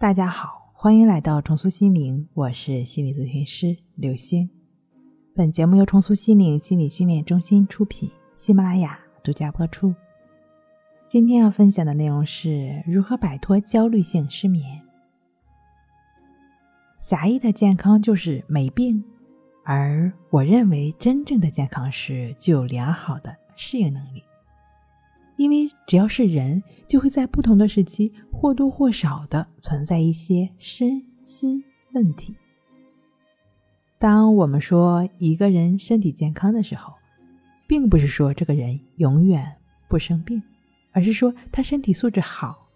大家好，欢迎来到重塑心灵，我是心理咨询师刘星。本节目由重塑心灵心理训练中心出品，喜马拉雅独家播出。今天要分享的内容是如何摆脱焦虑性失眠。狭义的健康就是没病，而我认为真正的健康是具有良好的适应能力。因为只要是人，就会在不同的时期或多或少的存在一些身心问题。当我们说一个人身体健康的时候，并不是说这个人永远不生病，而是说他身体素质好，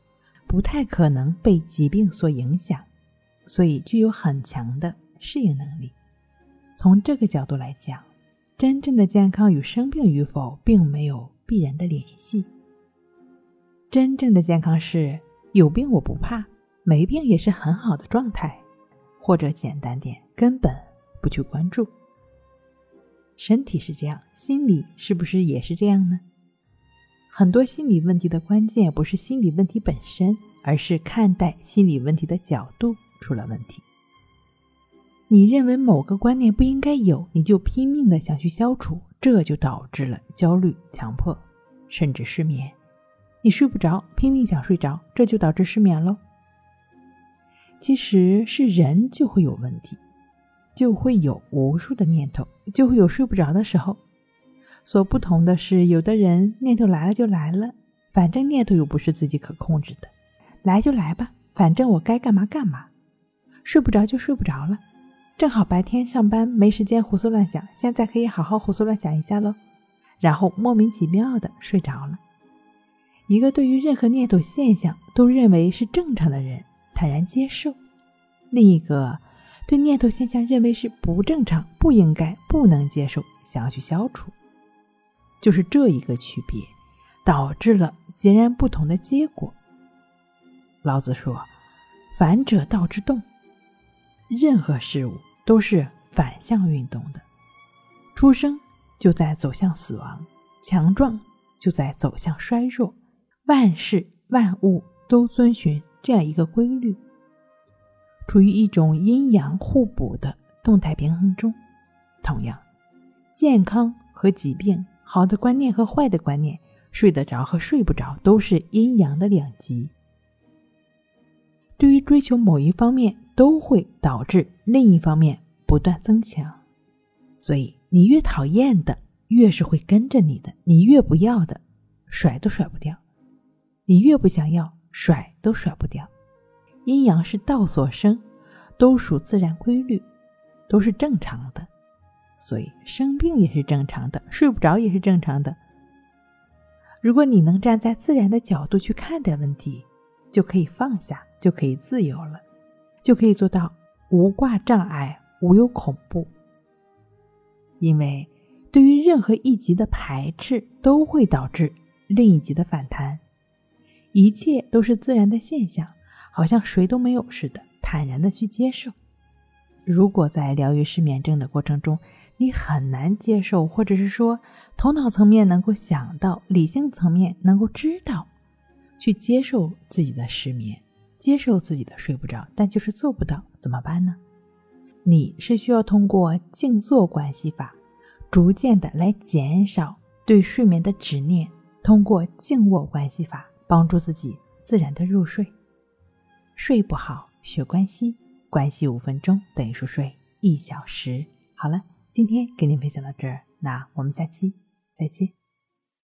不太可能被疾病所影响，所以具有很强的适应能力。从这个角度来讲，真正的健康与生病与否并没有必然的联系。真正的健康是有病我不怕，没病也是很好的状态，或者简单点，根本不去关注。身体是这样，心理是不是也是这样呢？很多心理问题的关键不是心理问题本身，而是看待心理问题的角度出了问题。你认为某个观念不应该有，你就拼命的想去消除，这就导致了焦虑、强迫，甚至失眠。你睡不着，拼命想睡着，这就导致失眠喽。其实是人就会有问题，就会有无数的念头，就会有睡不着的时候。所不同的是，有的人念头来了就来了，反正念头又不是自己可控制的，来就来吧，反正我该干嘛干嘛。睡不着就睡不着了，正好白天上班没时间胡思乱想，现在可以好好胡思乱想一下喽，然后莫名其妙的睡着了。一个对于任何念头现象都认为是正常的人，坦然接受；另一个对念头现象认为是不正常、不应该、不能接受，想要去消除。就是这一个区别，导致了截然不同的结果。老子说：“反者道之动。”任何事物都是反向运动的，出生就在走向死亡，强壮就在走向衰弱。万事万物都遵循这样一个规律，处于一种阴阳互补的动态平衡中。同样，健康和疾病，好的观念和坏的观念，睡得着和睡不着，都是阴阳的两极。对于追求某一方面，都会导致另一方面不断增强。所以，你越讨厌的，越是会跟着你的；你越不要的，甩都甩不掉。你越不想要，甩都甩不掉。阴阳是道所生，都属自然规律，都是正常的。所以生病也是正常的，睡不着也是正常的。如果你能站在自然的角度去看待问题，就可以放下，就可以自由了，就可以做到无挂障碍，无有恐怖。因为对于任何一级的排斥，都会导致另一级的反弹。一切都是自然的现象，好像谁都没有似的，坦然的去接受。如果在疗愈失眠症的过程中，你很难接受，或者是说头脑层面能够想到，理性层面能够知道，去接受自己的失眠，接受自己的睡不着，但就是做不到，怎么办呢？你是需要通过静坐关系法，逐渐的来减少对睡眠的执念，通过静卧关系法。帮助自己自然的入睡，睡不好学关系，关系五分钟等于熟睡一小时。好了，今天给您分享到这儿，那我们下期再见。